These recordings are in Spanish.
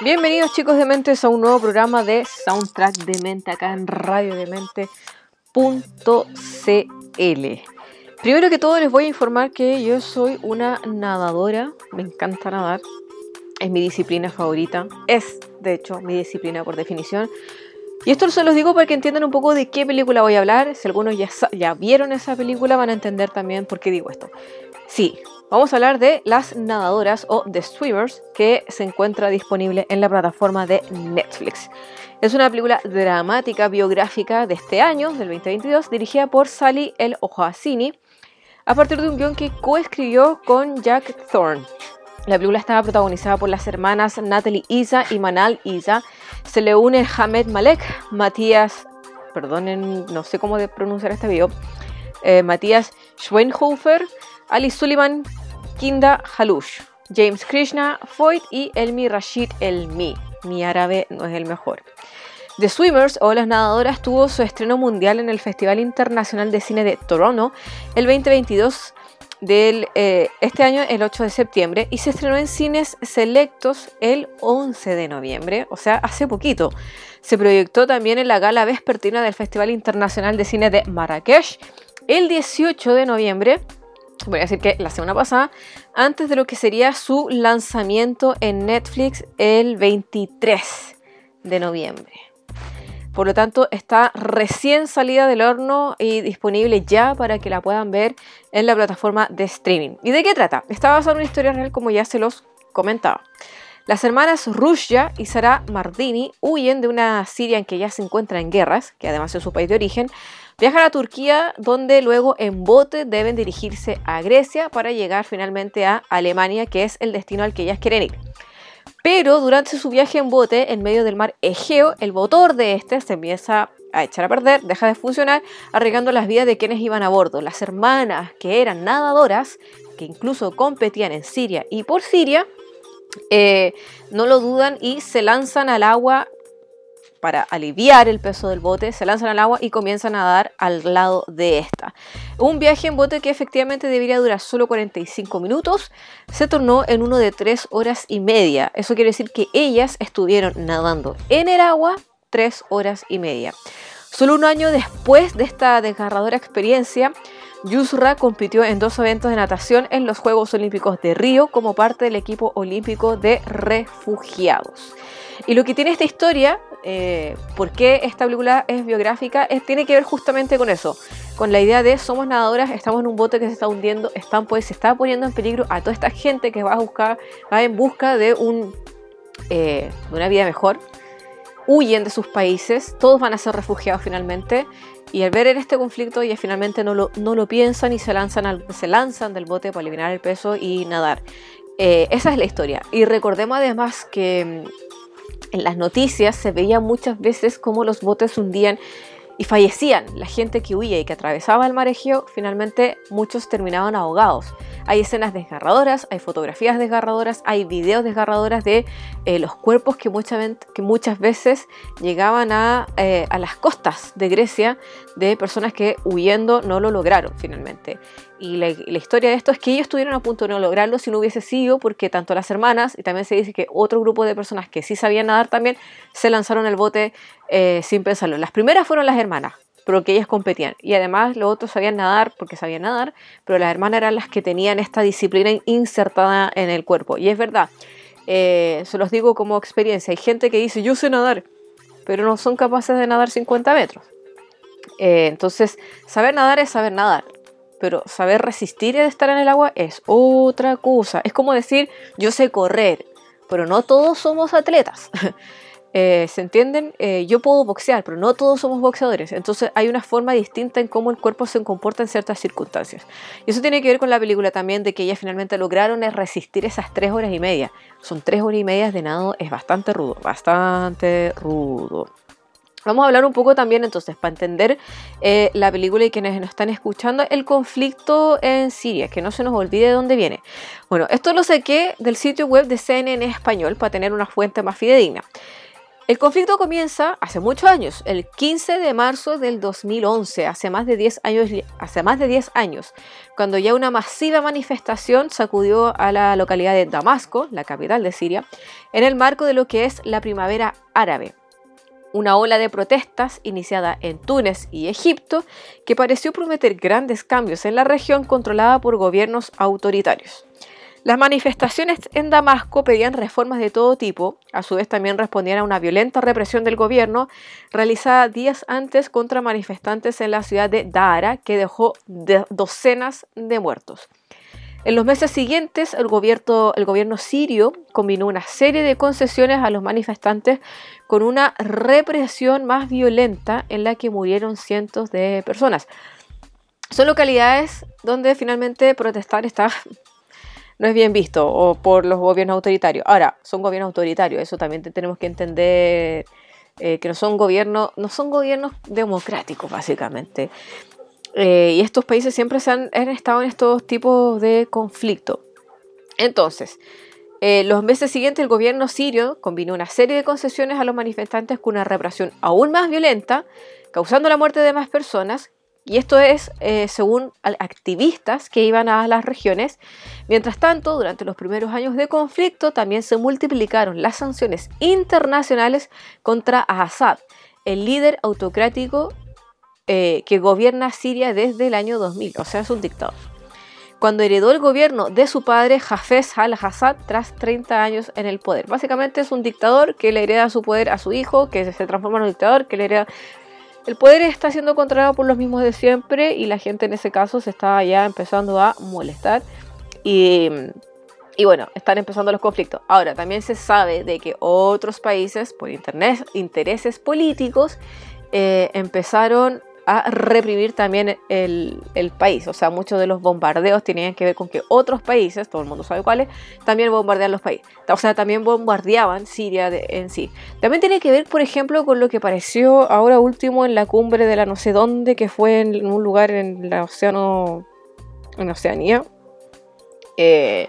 Bienvenidos chicos de Mentes a un nuevo programa de Soundtrack de Mente acá en radiodemente.cl. Primero que todo les voy a informar que yo soy una nadadora, me encanta nadar, es mi disciplina favorita, es de hecho mi disciplina por definición. Y esto se los digo para que entiendan un poco de qué película voy a hablar. Si algunos ya, ya vieron esa película van a entender también por qué digo esto. Sí, vamos a hablar de Las Nadadoras o The Swimmers que se encuentra disponible en la plataforma de Netflix. Es una película dramática biográfica de este año, del 2022, dirigida por Sally El Ojoacini, a partir de un guion que coescribió con Jack Thorne. La película estaba protagonizada por las hermanas Natalie Isa y Manal Isa. Se le unen Hamed Malek, Matías, perdonen, no sé cómo pronunciar este video, eh, Matías Schweinhofer, Ali Sullivan, Kinda Halush, James Krishna, Foyt y Elmi Rashid Elmi. Mi árabe no es el mejor. The Swimmers o Las Nadadoras tuvo su estreno mundial en el Festival Internacional de Cine de Toronto el 2022 del, eh, este año, el 8 de septiembre, y se estrenó en cines selectos el 11 de noviembre, o sea, hace poquito. Se proyectó también en la gala vespertina del Festival Internacional de Cine de Marrakech el 18 de noviembre, voy a decir que la semana pasada, antes de lo que sería su lanzamiento en Netflix el 23 de noviembre. Por lo tanto, está recién salida del horno y disponible ya para que la puedan ver en la plataforma de streaming. ¿Y de qué trata? Está basada en una historia real como ya se los comentaba. Las hermanas Rushya y Sara Mardini huyen de una Siria en que ya se encuentra en guerras, que además es su país de origen, viajan a Turquía donde luego en bote deben dirigirse a Grecia para llegar finalmente a Alemania, que es el destino al que ellas quieren ir. Pero durante su viaje en bote en medio del mar Egeo, el motor de este se empieza a echar a perder, deja de funcionar, arriesgando las vidas de quienes iban a bordo. Las hermanas que eran nadadoras, que incluso competían en Siria y por Siria, eh, no lo dudan y se lanzan al agua para aliviar el peso del bote, se lanzan al agua y comienzan a nadar al lado de esta. Un viaje en bote que efectivamente debería durar solo 45 minutos, se tornó en uno de 3 horas y media. Eso quiere decir que ellas estuvieron nadando en el agua 3 horas y media. Solo un año después de esta desgarradora experiencia, Yusra compitió en dos eventos de natación en los Juegos Olímpicos de Río como parte del equipo olímpico de refugiados. Y lo que tiene esta historia, eh, por qué esta película es biográfica, es, tiene que ver justamente con eso, con la idea de somos nadadoras, estamos en un bote que se está hundiendo, están, pues, se está poniendo en peligro a toda esta gente que va a buscar, va en busca de, un, eh, de una vida mejor, huyen de sus países, todos van a ser refugiados finalmente, y al ver en este conflicto ellas finalmente no lo, no lo piensan y se lanzan, se lanzan del bote para eliminar el peso y nadar. Eh, esa es la historia. Y recordemos además que en las noticias se veía muchas veces cómo los botes hundían y fallecían. La gente que huía y que atravesaba el mar Egeo, finalmente muchos terminaban ahogados. Hay escenas desgarradoras, hay fotografías desgarradoras, hay videos desgarradoras de eh, los cuerpos que, muchas veces llegaban a, eh, a las costas de Grecia de personas que huyendo no lo lograron finalmente. Y la, y la historia de esto es que ellos estuvieron a punto de no lograrlo si no hubiese sido porque tanto las hermanas y también se dice que otro grupo de personas que sí sabían nadar también se lanzaron al bote eh, sin pensarlo. Las primeras fueron las hermanas, pero que ellas competían. Y además los otros sabían nadar porque sabían nadar, pero las hermanas eran las que tenían esta disciplina insertada en el cuerpo. Y es verdad, eh, se los digo como experiencia. Hay gente que dice, yo sé nadar, pero no son capaces de nadar 50 metros. Eh, entonces, saber nadar es saber nadar. Pero saber resistir y estar en el agua es otra cosa. Es como decir, yo sé correr, pero no todos somos atletas. Eh, ¿Se entienden? Eh, yo puedo boxear, pero no todos somos boxeadores. Entonces hay una forma distinta en cómo el cuerpo se comporta en ciertas circunstancias. Y eso tiene que ver con la película también, de que ellas finalmente lograron es resistir esas tres horas y media. Son tres horas y media de nado, es bastante rudo, bastante rudo. Vamos a hablar un poco también entonces, para entender eh, la película y quienes nos están escuchando, el conflicto en Siria, que no se nos olvide de dónde viene. Bueno, esto lo saqué del sitio web de CNN español para tener una fuente más fidedigna. El conflicto comienza hace muchos años, el 15 de marzo del 2011, hace más de 10 años, hace más de 10 años, cuando ya una masiva manifestación sacudió a la localidad de Damasco, la capital de Siria, en el marco de lo que es la primavera árabe una ola de protestas iniciada en Túnez y Egipto que pareció prometer grandes cambios en la región controlada por gobiernos autoritarios. Las manifestaciones en Damasco pedían reformas de todo tipo, a su vez también respondían a una violenta represión del gobierno realizada días antes contra manifestantes en la ciudad de Dara que dejó docenas de muertos. En los meses siguientes, el gobierno, el gobierno sirio combinó una serie de concesiones a los manifestantes con una represión más violenta en la que murieron cientos de personas. Son localidades donde finalmente protestar está no es bien visto o por los gobiernos autoritarios. Ahora, son gobiernos autoritarios, eso también tenemos que entender eh, que no son gobiernos, no son gobiernos democráticos básicamente. Eh, y estos países siempre se han, estado en estos tipos de conflicto. Entonces, eh, los meses siguientes el gobierno sirio combinó una serie de concesiones a los manifestantes con una represión aún más violenta, causando la muerte de más personas. Y esto es eh, según activistas que iban a las regiones. Mientras tanto, durante los primeros años de conflicto también se multiplicaron las sanciones internacionales contra Assad, el líder autocrático eh, que gobierna Siria desde el año 2000, o sea, es un dictador. Cuando heredó el gobierno de su padre Hafez al-Assad tras 30 años en el poder. Básicamente es un dictador que le hereda su poder a su hijo, que se transforma en un dictador, que le hereda... El poder está siendo controlado por los mismos de siempre y la gente en ese caso se está ya empezando a molestar. Y, y bueno, están empezando los conflictos. Ahora, también se sabe de que otros países, por internet, intereses políticos, eh, empezaron a reprimir también el, país. O sea, muchos de los bombardeos tenían que ver con que otros países, todo el mundo sabe cuáles, también bombardean los países. O sea, también bombardeaban Siria en sí. También tiene que ver, por ejemplo, con lo que pareció ahora último en la cumbre de la no sé dónde, que fue en un lugar en el océano, en Oceanía, eh,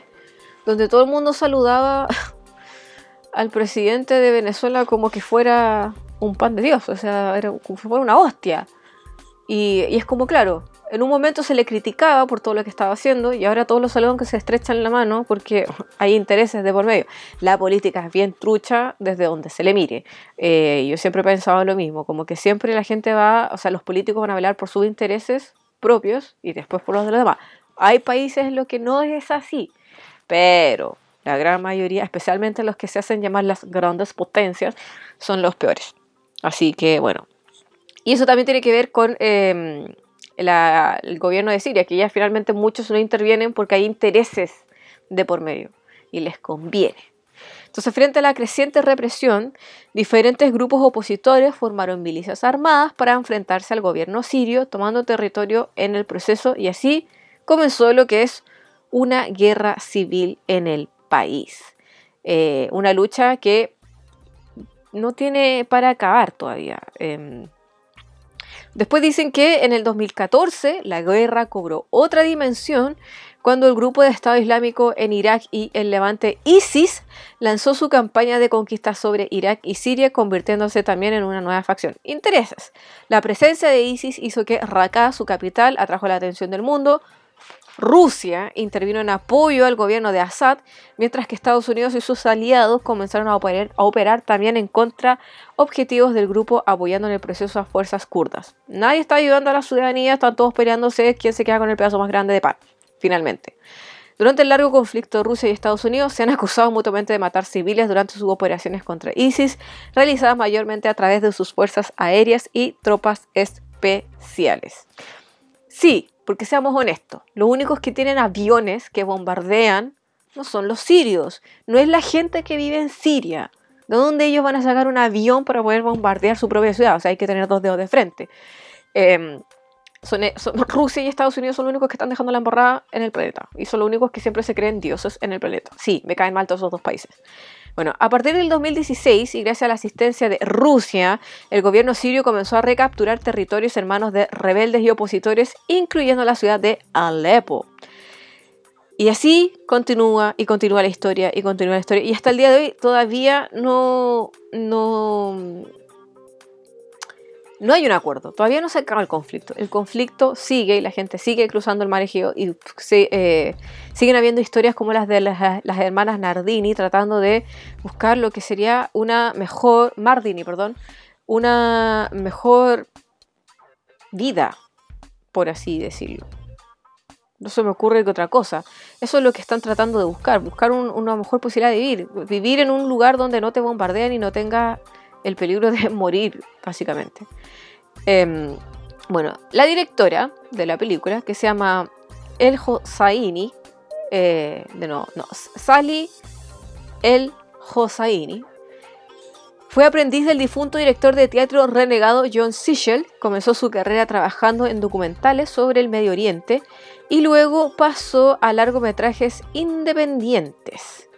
donde todo el mundo saludaba al presidente de Venezuela como que fuera un pan de Dios, o sea, era como si fuera una hostia. Y, es como, claro, en un momento se le criticaba por todo lo que estaba haciendo y ahora todos los saludan que se estrechan la mano porque hay intereses de por medio. La política es bien trucha desde donde se le mire. Eh, yo siempre he pensado lo mismo, como que siempre la gente va, o sea, los políticos van a velar por sus intereses propios y después por los de los demás. Hay países en los que no es así, pero la gran mayoría, especialmente los que se hacen llamar las grandes potencias, son los peores. Así que bueno, y eso también tiene que ver con em, el gobierno de Siria, que ya finalmente muchos no intervienen porque hay intereses de por medio y les conviene. Entonces, frente a la creciente represión, diferentes grupos opositores formaron milicias armadas para enfrentarse al gobierno sirio, tomando territorio en el proceso y así comenzó lo que es una guerra civil en el país. Eh, una lucha que no tiene para acabar todavía. Em, Después dicen que en el 2014 la guerra cobró otra dimensión cuando el grupo de Estado Islámico en Irak y el levante ISIS lanzó su campaña de conquista sobre Irak y Siria, convirtiéndose también en una nueva facción. Intereses. La presencia de ISIS hizo que Raqqa, su capital, atrajo la atención del mundo, Rusia intervino en apoyo al gobierno de Assad, mientras que Estados Unidos y sus aliados comenzaron a operar, también en contra objetivos del grupo apoyando en el proceso a fuerzas kurdas. Nadie está ayudando a la ciudadanía, están todos peleándose quién se queda con el pedazo más grande de pan, finalmente. Durante el largo conflicto Rusia y Estados Unidos se han acusado mutuamente de matar civiles durante sus operaciones contra ISIS, realizadas mayormente a través de sus fuerzas aéreas y tropas especiales. Sí, porque seamos honestos, los únicos que tienen aviones que bombardean no son los sirios, no es la gente que vive en Siria. ¿De dónde ellos van a sacar un avión para poder bombardear su propia ciudad? O sea, hay que tener dos dedos de frente. Em, son, eh, son- Rusia y Estados Unidos son los únicos que están dejando la embarrada en el planeta. Y son los únicos que siempre se creen dioses en el planeta. Sí, me caen mal todos esos dos países. Bueno, a partir del 2016 y gracias a la asistencia de Rusia, el gobierno sirio comenzó a recapturar territorios en manos de rebeldes y opositores, incluyendo la ciudad de Alepo. Y así continúa y continúa la historia y continúa la historia. Y hasta el día de hoy todavía no, no, no hay un acuerdo. Todavía no se acaba el conflicto. El conflicto sigue y la gente sigue cruzando el mar Egeo y se, eh, siguen habiendo historias como las de las, hermanas Nardini tratando de buscar lo que sería una mejor, Mardini, perdón, una mejor vida, por así decirlo. No se me ocurre que otra cosa. Eso es lo que están tratando de buscar, buscar un- una mejor posibilidad de vivir. Vivir en un lugar donde no te bombardean y no tenga el peligro de morir, básicamente. Em, bueno, la directora de la película, que se llama El Hosseini, eh, de no, no, Sally El Hosseini, fue aprendiz del difunto director de teatro renegado John Sichel, comenzó su carrera trabajando en documentales sobre el Medio Oriente y luego pasó a largometrajes independientes,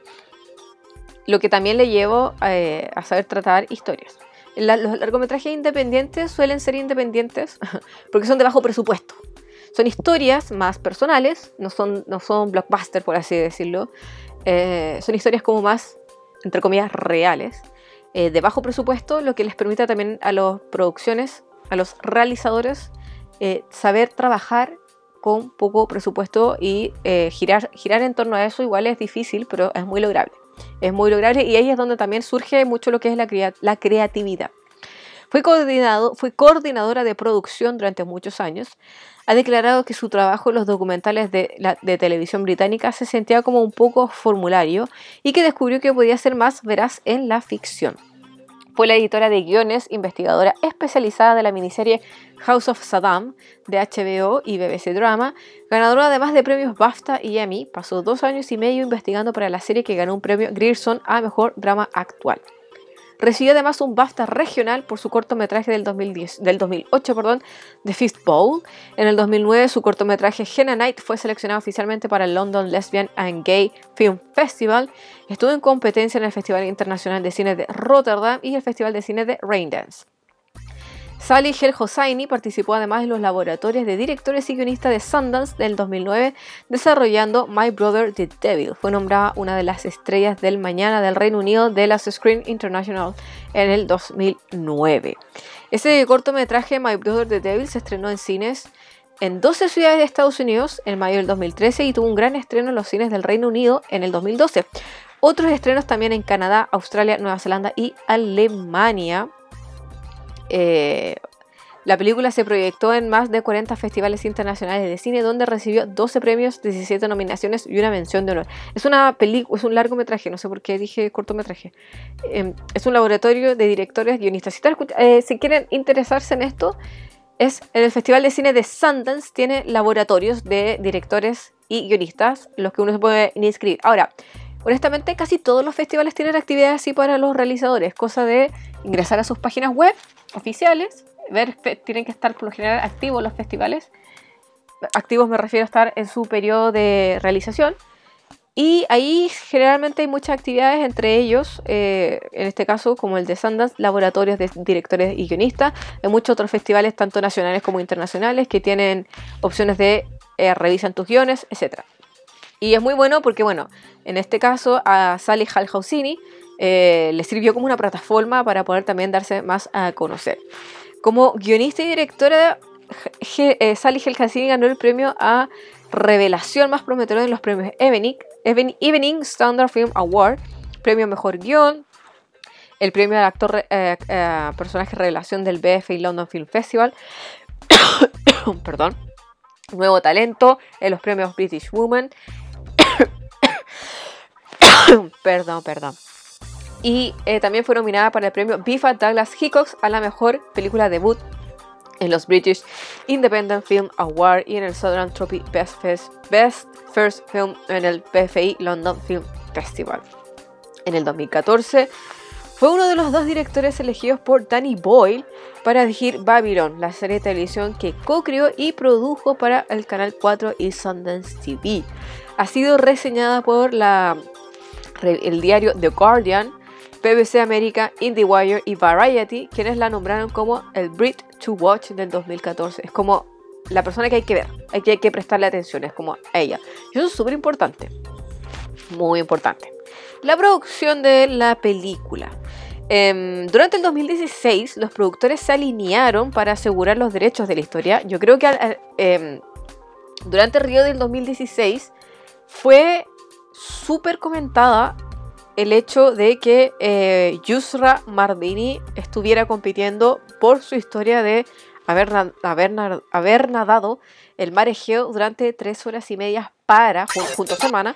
lo que también le llevó eh, a saber tratar historias. Los largometrajes independientes suelen ser independientes porque son de bajo presupuesto. Son historias más personales, no son, no son blockbuster, por así decirlo. Eh, son historias como más, entre comillas, reales, eh, de bajo presupuesto, lo que les permite también a las producciones, a los realizadores, saber trabajar con poco presupuesto y girar, girar en torno a eso igual es difícil, pero es muy lograble. Es muy lograble y ahí es donde también surge mucho lo que es la, la creatividad. Fue, coordinado, coordinadora de producción durante muchos años. Ha declarado que su trabajo en los documentales de, de televisión británica se sentía como un poco formulario y que descubrió que podía ser más veraz en la ficción. Fue la editora de guiones, investigadora especializada de la miniserie House of Saddam de HBO y BBC Drama, ganadora además de premios BAFTA y Emmy, pasó dos años y medio investigando para la serie que ganó un premio Grierson a Mejor Drama Actual. Recibió además un BAFTA regional por su cortometraje del, 2010, del 2008, perdón, The Fifth Bowl. En el 2009 su cortometraje Henna Night fue seleccionado oficialmente para el London Lesbian and Gay Film Festival. Estuvo en competencia en el Festival Internacional de Cine de Rotterdam y el Festival de Cine de Raindance. Sally Hel Hosseini participó además en los laboratorios de directores y guionistas de Sundance del 2009 desarrollando My Brother the Devil. Fue nombrada una de las estrellas del mañana del Reino Unido de las Screen International en el 2009. Ese cortometraje My Brother the Devil se estrenó en cines en 12 ciudades de Estados Unidos en mayo del 2013 y tuvo un gran estreno en los cines del Reino Unido en el 2012. Otros estrenos también en Canadá, Australia, Nueva Zelanda y Alemania. Eh, la película se proyectó en más de 40 festivales internacionales de cine, donde recibió 12 premios, 17 nominaciones y una mención de honor. Es una película, es un largometraje, no sé por qué dije cortometraje. Eh, es un laboratorio de directores guionistas. Si, están escuch- eh, si quieren interesarse en esto, es en el Festival de Cine de Sundance tiene laboratorios de directores y guionistas, los que uno se puede inscribir. Ahora, honestamente, casi todos los festivales tienen actividades así para los realizadores, cosa de ingresar a sus páginas web oficiales, ver, tienen que estar por lo general activos los festivales. Activos me refiero a estar en su periodo de realización. Y ahí generalmente hay muchas actividades, entre ellos, eh, en este caso, como el de Sundance, laboratorios de directores y guionistas. Hay muchos otros festivales, tanto nacionales como internacionales, que tienen opciones de eh, revisan tus guiones, etc. Y es muy bueno porque, bueno, en este caso a Sally Halhausini eh, le sirvió como una plataforma para poder también darse más a conocer. Como guionista y directora, eh, Sally Halhausini ganó el premio a revelación más prometedora en los premios Evening, Even- Evening Standard Film Award, premio mejor guion, el premio al actor eh, eh, personaje revelación del BFI London Film Festival, perdón, nuevo talento en los premios British Woman, perdón, perdón. Y eh, también fue nominada para el premio Bifa Douglas Hickox a la mejor película debut en los British Independent Film Award y en el Southern Trophy Best, Fest- Best First Film en el BFI London Film Festival. En el 2014 Fue uno de los dos directores elegidos por Danny Boyle para dirigir Babylon, la serie de televisión que co-creó y produjo para el Canal 4 y Sundance TV. Ha sido reseñada por la, el diario The Guardian, BBC America, IndieWire y Variety, quienes la nombraron como el Brit to Watch del 2014. Es como la persona que hay que ver, hay que, prestarle atención, es como ella. Y eso es súper importante, muy importante. La producción de la película. Em, durante el 2016, los productores se alinearon para asegurar los derechos de la historia. Yo creo que em, durante el Río del 2016 fue súper comentada el hecho de que eh, Yusra Mardini estuviera compitiendo por su historia de haber, nadado el mar Egeo durante tres horas y media para, junto a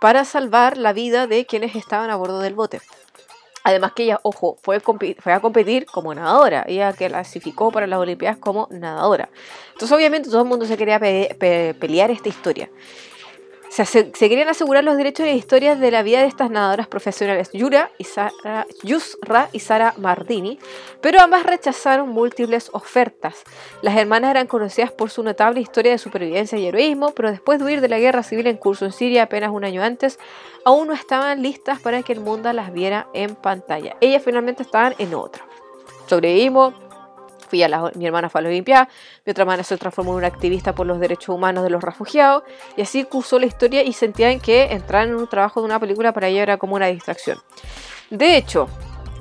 para salvar la vida de quienes estaban a bordo del bote. Además que ella, ojo, fue, fue, a competir como nadadora. Ella clasificó para las Olimpiadas como nadadora. Entonces obviamente todo el mundo se quería pelear esta historia se, querían asegurar los derechos de historias de la vida de estas nadadoras profesionales, Yura y Sara, Yusra y Sara Mardini, pero ambas rechazaron múltiples ofertas. Las hermanas eran conocidas por su notable historia de supervivencia y heroísmo, pero después de huir de la guerra civil en curso en Siria apenas un año antes, aún no estaban listas para que el mundo las viera en pantalla. Ellas finalmente estaban en otra. Sobrevivimos, Fui a mi hermana fue a la Olimpiada, mi otra hermana se transformó en una activista por los derechos humanos de los refugiados, y así cursó la historia y sentían que entrar en un trabajo de una película para ella era como una distracción. De hecho,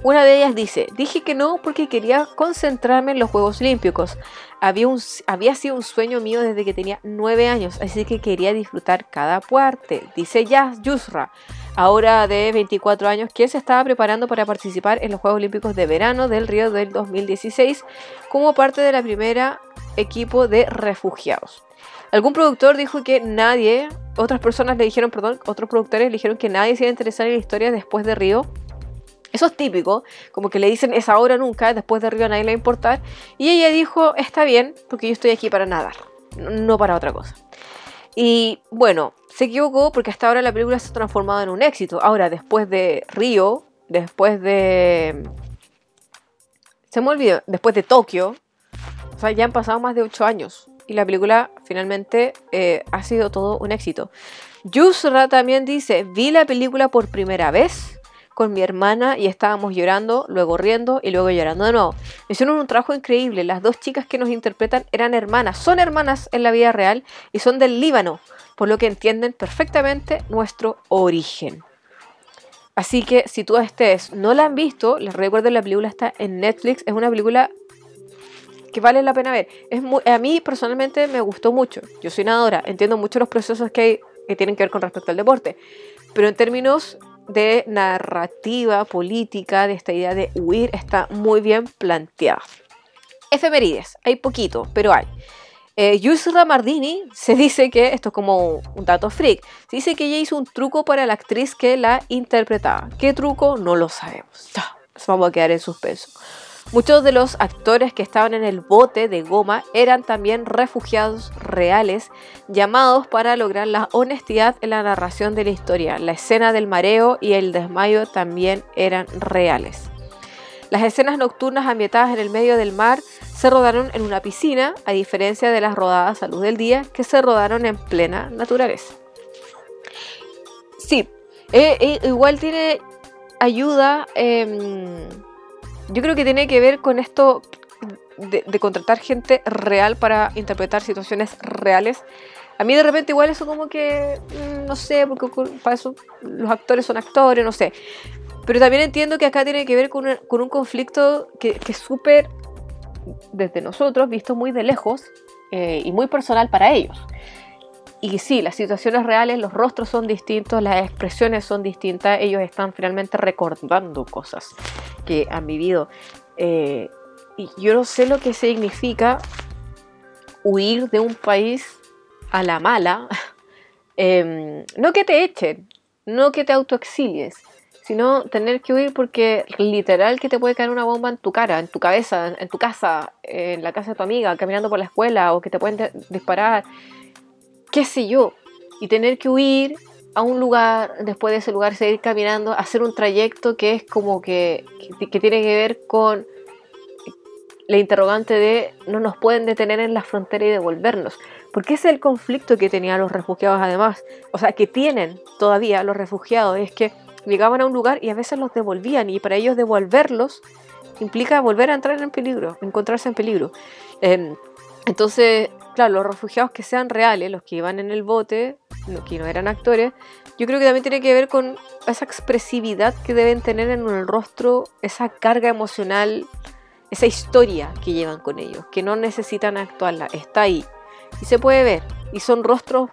una de ellas dice, dije que no porque quería concentrarme en los Juegos Olímpicos. Había, un, había sido un sueño mío desde que tenía nueve años, así que quería disfrutar cada parte. Dice Yas Yusra, ahora de 24 años, quien se estaba preparando para participar en los Juegos Olímpicos de Verano del Río del 2016 como parte de la primera equipo de refugiados. Algún productor dijo que nadie, otras personas le dijeron, perdón, otros productores le dijeron que nadie se iba a interesar en la historia después de Río eso es típico, como que le dicen es ahora nunca, después de Río a nadie le va a importar. Y ella dijo, está bien, porque yo estoy aquí para nadar, no para otra cosa. Y bueno, se equivocó porque hasta ahora la película se ha transformado en un éxito. Ahora, después de Río, después de... Se me olvidó, después de Tokio, o sea, ya han pasado más de 8 años. Y la película finalmente eh, ha sido todo un éxito. Yusra también dice, vi la película por primera vez con mi hermana y estábamos llorando, luego riendo y luego llorando de nuevo. Hicieron un trabajo increíble. Las dos chicas que nos interpretan eran hermanas, son hermanas en la vida real y son del Líbano, por lo que entienden perfectamente nuestro origen. Así que si tú ustedes no la han visto, les recuerdo la película está en Netflix, es una película que vale la pena ver. Es a mí personalmente me gustó mucho. Yo soy nadadora, entiendo mucho los procesos que hay que tienen que ver con respecto al deporte, pero en términos de narrativa política, de esta idea de huir, está muy bien planteada. Efemerides, hay poquito, pero hay. Eh, Yusra Mardini se dice que, esto es como un dato freak, se dice que ella hizo un truco para la actriz que la interpretaba. ¿Qué truco? No lo sabemos. Vamos a quedar en suspenso. Muchos de los actores que estaban en el bote de goma eran también refugiados reales llamados para lograr la honestidad en la narración de la historia. La escena del mareo y el desmayo también eran reales. Las escenas nocturnas ambientadas en el medio del mar se rodaron en una piscina, a diferencia de las rodadas a luz del día que se rodaron en plena naturaleza. Sí, eh, eh, igual tiene ayuda. Em, yo creo que tiene que ver con esto de, contratar gente real para interpretar situaciones reales. A mí de repente igual eso como que, mm, no sé, porque para eso los actores son actores, no sé. Pero también entiendo que acá tiene que ver con, un, conflicto que, es súper, desde nosotros, visto muy de lejos eh, y muy personal para ellos. Y sí, las situaciones reales, los rostros son distintos, las expresiones son distintas, ellos están finalmente recordando cosas que han vivido. Eh, y yo no sé lo que significa huir de un país a la mala. Em, no que te echen, no que te autoexilies, sino tener que huir porque literal que te puede caer una bomba en tu cara, en tu cabeza, en tu casa, en la casa de tu amiga, caminando por la escuela, o que te pueden disparar qué sé yo, y tener que huir a un lugar, después de ese lugar seguir caminando, hacer un trayecto que es como que, que, tiene que ver con la interrogante de no nos pueden detener en la frontera y devolvernos. Porque ese es el conflicto que tenían los refugiados además. O sea, que tienen todavía los refugiados. Es que llegaban a un lugar y a veces los devolvían. Y para ellos devolverlos implica volver a entrar en peligro, encontrarse en peligro. Eh, entonces, claro, los refugiados que sean reales, los que iban en el bote, que no eran actores, yo creo que también tiene que ver con esa expresividad que deben tener en el rostro, esa carga emocional, esa historia que llevan con ellos, que no necesitan actuarla, está ahí. Y se puede ver, y son rostros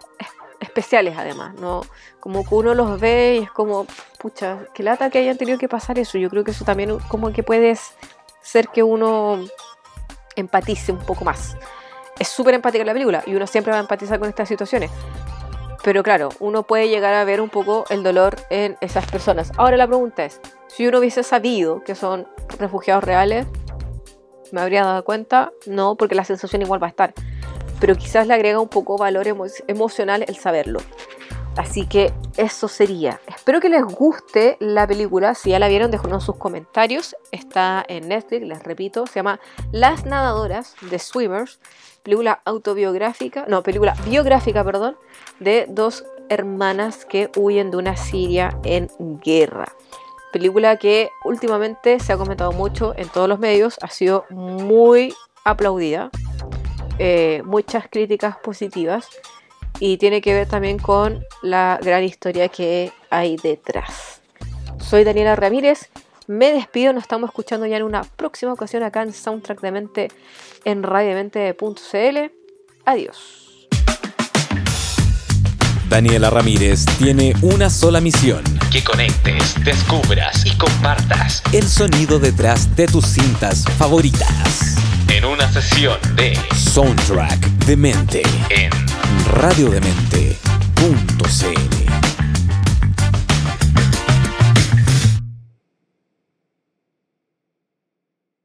especiales además, ¿no? Como que uno los ve y es como, pucha, que lata que hayan tenido que pasar eso. Yo creo que eso también como que puede ser que uno empatice un poco más es súper empática la película y uno siempre va a empatizar con estas situaciones. Pero claro, uno puede llegar a ver un poco el dolor en esas personas. Ahora la pregunta es, si uno hubiese sabido que son refugiados reales, ¿me habría dado cuenta? No, porque la sensación igual va a estar. Pero quizás le agrega un poco valor emo emocional el saberlo. Así que eso sería. Espero que les guste la película. Si ya la vieron, déjenos sus comentarios. Está en Netflix, les repito. Se llama Las Nadadoras de Swimmers película autobiográfica, no, película biográfica, perdón, de dos hermanas que huyen de una Siria en guerra. Película que últimamente se ha comentado mucho en todos los medios, ha sido muy aplaudida, eh, muchas críticas positivas y tiene que ver también con la gran historia que hay detrás. Soy Daniela Ramírez me despido, nos estamos escuchando ya en una próxima ocasión acá en Soundtrack de Mente en radiomente.cl. Adiós. Daniela Ramírez tiene una sola misión. Que conectes, descubras y compartas el sonido detrás de tus cintas favoritas. En una sesión de Soundtrack de Mente en radiodemente.cl.